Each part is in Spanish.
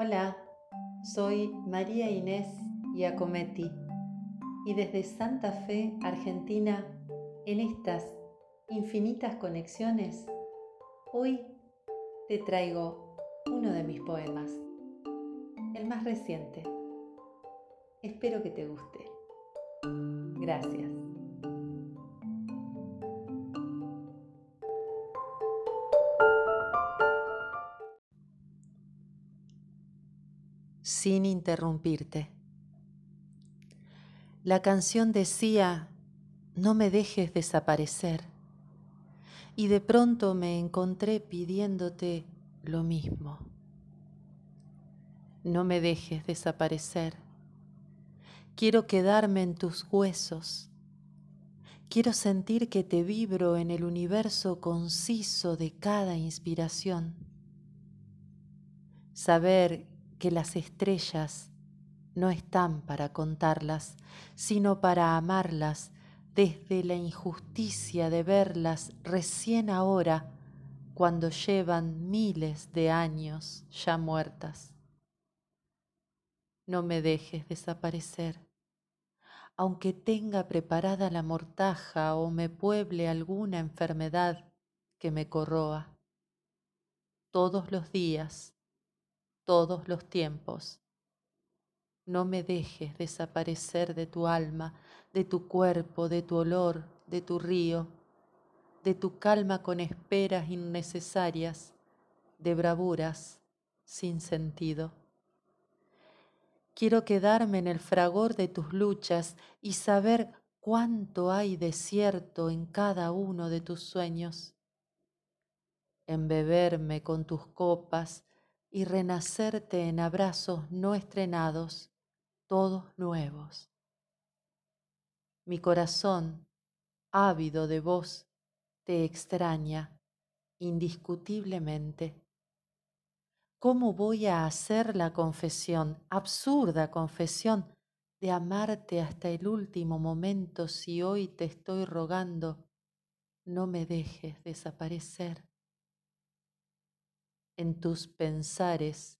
Hola, soy María Inés Giacometti y desde Santa Fe, Argentina, en estas infinitas conexiones, hoy te traigo uno de mis poemas, el más reciente. Espero que te guste. Gracias. Sin interrumpirte. La canción decía, no me dejes desaparecer. Y de pronto me encontré pidiéndote lo mismo. No me dejes desaparecer. Quiero quedarme en tus huesos. Quiero sentir que te vibro en el universo conciso de cada inspiración. Saber que las estrellas no están para contarlas, sino para amarlas desde la injusticia de verlas recién ahora cuando llevan miles de años ya muertas. No me dejes desaparecer, aunque tenga preparada la mortaja o me pueble alguna enfermedad que me corroa. Todos los días todos los tiempos. No me dejes desaparecer de tu alma, de tu cuerpo, de tu olor, de tu río, de tu calma con esperas innecesarias, de bravuras sin sentido. Quiero quedarme en el fragor de tus luchas y saber cuánto hay desierto en cada uno de tus sueños. Embeberme con tus copas y renacerte en abrazos no estrenados, todos nuevos. Mi corazón, ávido de vos, te extraña indiscutiblemente. ¿Cómo voy a hacer la confesión, absurda confesión, de amarte hasta el último momento si hoy te estoy rogando, no me dejes desaparecer? En tus pensares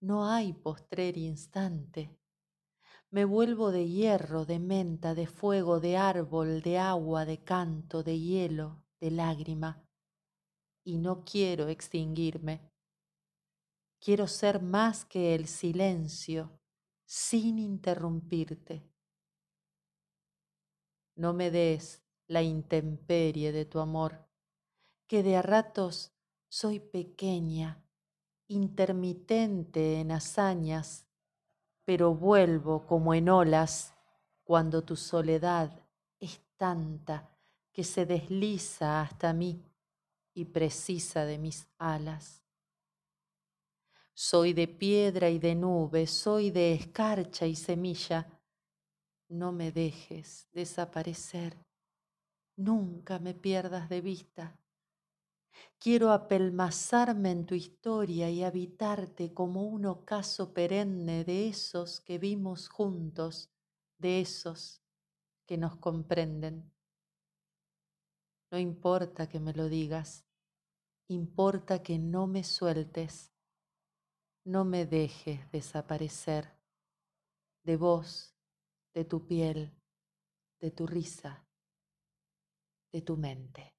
no hay postrer instante. Me vuelvo de hierro, de menta, de fuego, de árbol, de agua, de canto, de hielo, de lágrima, y no quiero extinguirme. Quiero ser más que el silencio, sin interrumpirte. No me des la intemperie de tu amor, que de a ratos soy pequeña, intermitente en hazañas, pero vuelvo como en olas cuando tu soledad es tanta que se desliza hasta mí y precisa de mis alas. Soy de piedra y de nube, soy de escarcha y semilla. No me dejes desaparecer, nunca me pierdas de vista. Quiero apelmazarme en tu historia y habitarte como un ocaso perenne de esos que vimos juntos, de esos que nos comprenden. No importa que me lo digas, importa que no me sueltes, no me dejes desaparecer de vos, de tu piel, de tu risa, de tu mente.